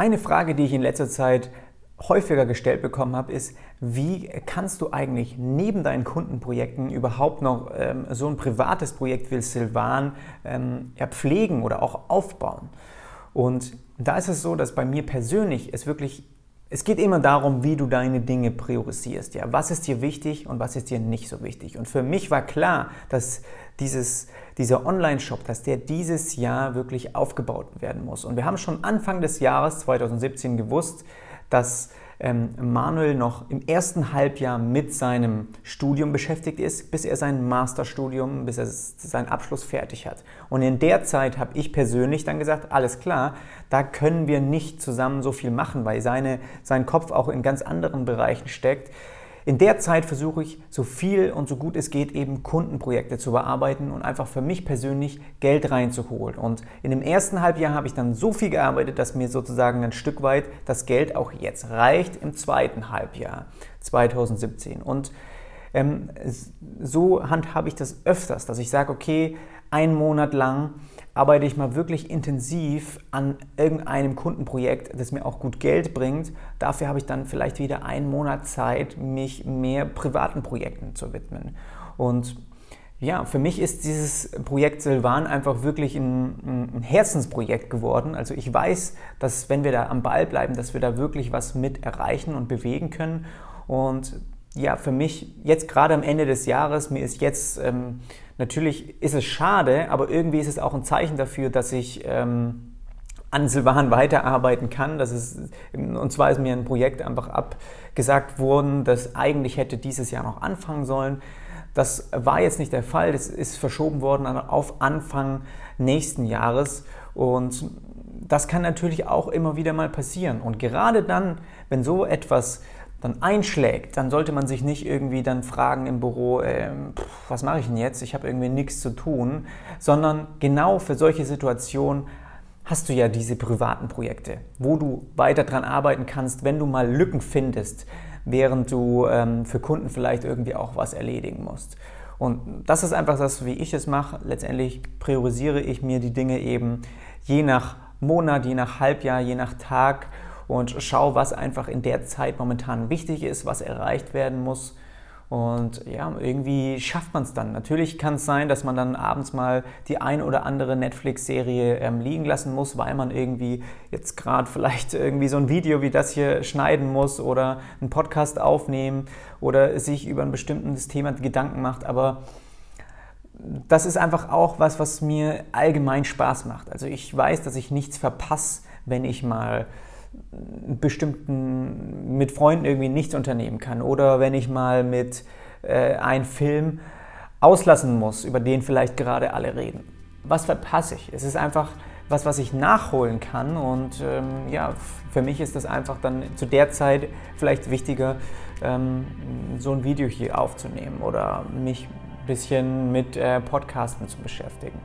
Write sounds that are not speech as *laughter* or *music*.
Eine Frage, die ich in letzter Zeit häufiger gestellt bekommen habe, ist, wie kannst du eigentlich neben deinen Kundenprojekten überhaupt noch ähm, so ein privates Projekt wie Silvan ähm, ja, pflegen oder auch aufbauen? Und da ist es so, dass bei mir persönlich es wirklich, es geht immer darum, wie du deine Dinge priorisierst. Ja, was ist dir wichtig und was ist dir nicht so wichtig? Und für mich war klar, dass dieses, dieser Online-Shop, dass der dieses Jahr wirklich aufgebaut werden muss. Und wir haben schon Anfang des Jahres 2017 gewusst, dass ähm, Manuel noch im ersten Halbjahr mit seinem Studium beschäftigt ist, bis er sein Masterstudium, bis er seinen Abschluss fertig hat. Und in der Zeit habe ich persönlich dann gesagt, alles klar, da können wir nicht zusammen so viel machen, weil seine, sein Kopf auch in ganz anderen Bereichen steckt. In der Zeit versuche ich so viel und so gut es geht eben Kundenprojekte zu bearbeiten und einfach für mich persönlich Geld reinzuholen. Und in dem ersten Halbjahr habe ich dann so viel gearbeitet, dass mir sozusagen ein Stück weit das Geld auch jetzt reicht im zweiten Halbjahr 2017. Und ähm, so handhabe ich das öfters, dass ich sage, okay, einen Monat lang arbeite ich mal wirklich intensiv an irgendeinem Kundenprojekt, das mir auch gut Geld bringt. Dafür habe ich dann vielleicht wieder einen Monat Zeit, mich mehr privaten Projekten zu widmen. Und ja, für mich ist dieses Projekt Silvan einfach wirklich ein, ein, Herzensprojekt geworden. Also ich weiß, dass wenn wir da am Ball bleiben, dass wir da wirklich was mit erreichen und bewegen können. Und ja, für mich jetzt gerade am Ende des Jahres, mir ist jetzt ähm, Natürlich ist es schade, aber irgendwie ist es auch ein Zeichen dafür, dass ich ähm, an Silvan *laughs* weiterarbeiten kann. Das ist, und zwar ist mir ein Projekt einfach abgesagt worden, das eigentlich hätte dieses Jahr noch anfangen sollen. Das war jetzt nicht der Fall. Das ist verschoben worden auf Anfang nächsten Jahres. Und das kann natürlich auch immer wieder mal passieren. Und gerade dann, wenn so etwas dann einschlägt, dann sollte man sich nicht irgendwie dann fragen im Büro, äh, pff, was mache ich denn jetzt? Ich habe irgendwie nichts zu tun, sondern genau für solche Situationen hast du ja diese privaten Projekte, wo du weiter dran arbeiten kannst, wenn du mal Lücken findest, während du ähm, für Kunden vielleicht irgendwie auch was erledigen musst. Und das ist einfach das, wie ich es mache. Letztendlich priorisiere ich mir die Dinge eben je nach Monat, je nach Halbjahr, je nach Tag und schau, was einfach in der Zeit momentan wichtig ist, was erreicht werden muss. Und ja, irgendwie schafft man es dann. Natürlich kann es sein, dass man dann abends mal die ein oder andere Netflix-Serie ähm, liegen lassen muss, weil man irgendwie jetzt gerade vielleicht irgendwie so ein Video wie das hier schneiden muss oder einen Podcast aufnehmen oder sich über ein bestimmtes Thema Gedanken macht. Aber das ist einfach auch was, was mir allgemein Spaß macht. Also ich weiß, dass ich nichts verpasse, wenn ich mal bestimmten, mit Freunden irgendwie nichts unternehmen kann oder wenn ich mal mit äh, einem Film auslassen muss, über den vielleicht gerade alle reden. Was verpasse ich? Es ist einfach was, was ich nachholen kann und ähm, ja, für mich ist das einfach dann zu der Zeit vielleicht wichtiger, ähm, so ein Video hier aufzunehmen oder mich ein bisschen mit äh, Podcasten zu beschäftigen.